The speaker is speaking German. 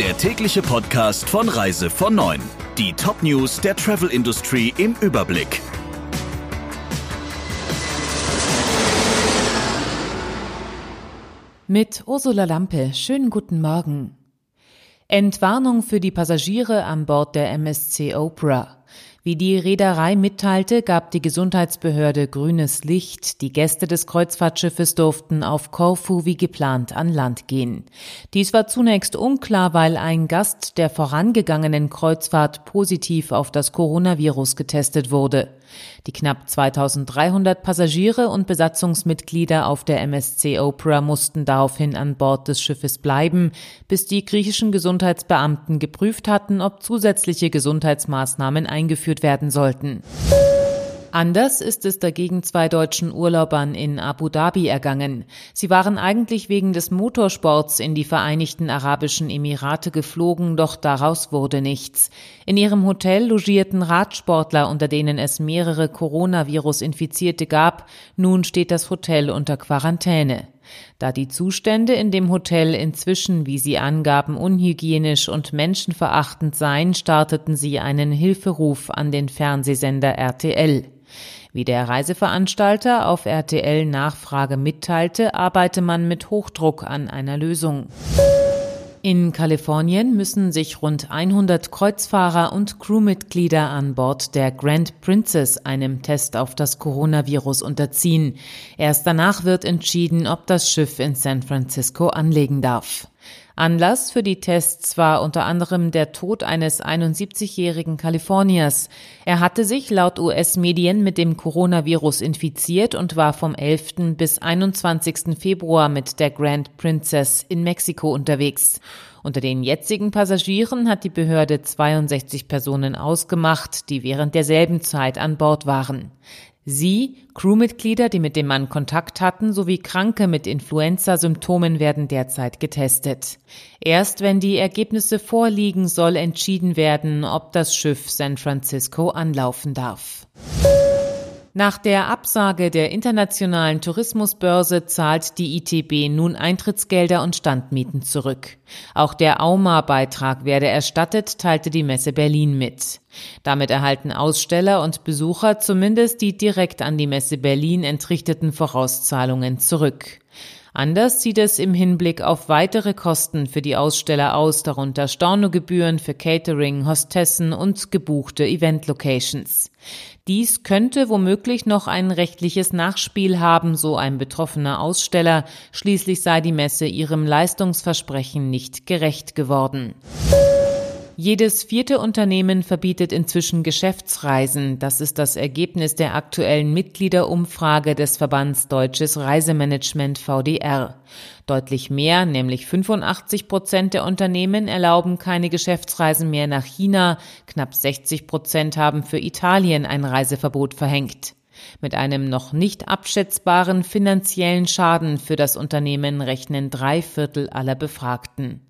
der tägliche Podcast von Reise von 9. Die Top-News der Travel Industry im Überblick. Mit Ursula Lampe, schönen guten Morgen. Entwarnung für die Passagiere an Bord der MSC Oprah. Wie die Reederei mitteilte, gab die Gesundheitsbehörde grünes Licht. Die Gäste des Kreuzfahrtschiffes durften auf Korfu wie geplant an Land gehen. Dies war zunächst unklar, weil ein Gast der vorangegangenen Kreuzfahrt positiv auf das Coronavirus getestet wurde. Die knapp 2300 Passagiere und Besatzungsmitglieder auf der MSC Oprah mussten daraufhin an Bord des Schiffes bleiben, bis die griechischen Gesundheitsbeamten geprüft hatten, ob zusätzliche Gesundheitsmaßnahmen eingeführt werden sollten. Anders ist es dagegen zwei deutschen Urlaubern in Abu Dhabi ergangen. Sie waren eigentlich wegen des Motorsports in die Vereinigten Arabischen Emirate geflogen, doch daraus wurde nichts. In ihrem Hotel logierten Radsportler, unter denen es mehrere Coronavirus-Infizierte gab. Nun steht das Hotel unter Quarantäne. Da die Zustände in dem Hotel inzwischen, wie sie angaben, unhygienisch und menschenverachtend seien, starteten sie einen Hilferuf an den Fernsehsender RTL. Wie der Reiseveranstalter auf RTL Nachfrage mitteilte, arbeite man mit Hochdruck an einer Lösung. In Kalifornien müssen sich rund 100 Kreuzfahrer und Crewmitglieder an Bord der Grand Princess einem Test auf das Coronavirus unterziehen. Erst danach wird entschieden, ob das Schiff in San Francisco anlegen darf. Anlass für die Tests war unter anderem der Tod eines 71-jährigen Kaliforniers. Er hatte sich laut US-Medien mit dem Coronavirus infiziert und war vom 11. bis 21. Februar mit der Grand Princess in Mexiko unterwegs. Unter den jetzigen Passagieren hat die Behörde 62 Personen ausgemacht, die während derselben Zeit an Bord waren. Sie, Crewmitglieder, die mit dem Mann Kontakt hatten, sowie Kranke mit Influenza-Symptomen werden derzeit getestet. Erst wenn die Ergebnisse vorliegen, soll entschieden werden, ob das Schiff San Francisco anlaufen darf. Nach der Absage der internationalen Tourismusbörse zahlt die ITB nun Eintrittsgelder und Standmieten zurück. Auch der AUMA-Beitrag werde erstattet, teilte die Messe Berlin mit. Damit erhalten Aussteller und Besucher zumindest die direkt an die Messe Berlin entrichteten Vorauszahlungen zurück. Anders sieht es im Hinblick auf weitere Kosten für die Aussteller aus, darunter Stornogebühren für Catering, Hostessen und gebuchte Event-Locations. Dies könnte womöglich noch ein rechtliches Nachspiel haben, so ein betroffener Aussteller. Schließlich sei die Messe ihrem Leistungsversprechen nicht gerecht geworden. Jedes vierte Unternehmen verbietet inzwischen Geschäftsreisen. Das ist das Ergebnis der aktuellen Mitgliederumfrage des Verbands Deutsches Reisemanagement VDR. Deutlich mehr, nämlich 85 Prozent der Unternehmen erlauben keine Geschäftsreisen mehr nach China. Knapp 60 Prozent haben für Italien ein Reiseverbot verhängt. Mit einem noch nicht abschätzbaren finanziellen Schaden für das Unternehmen rechnen drei Viertel aller Befragten.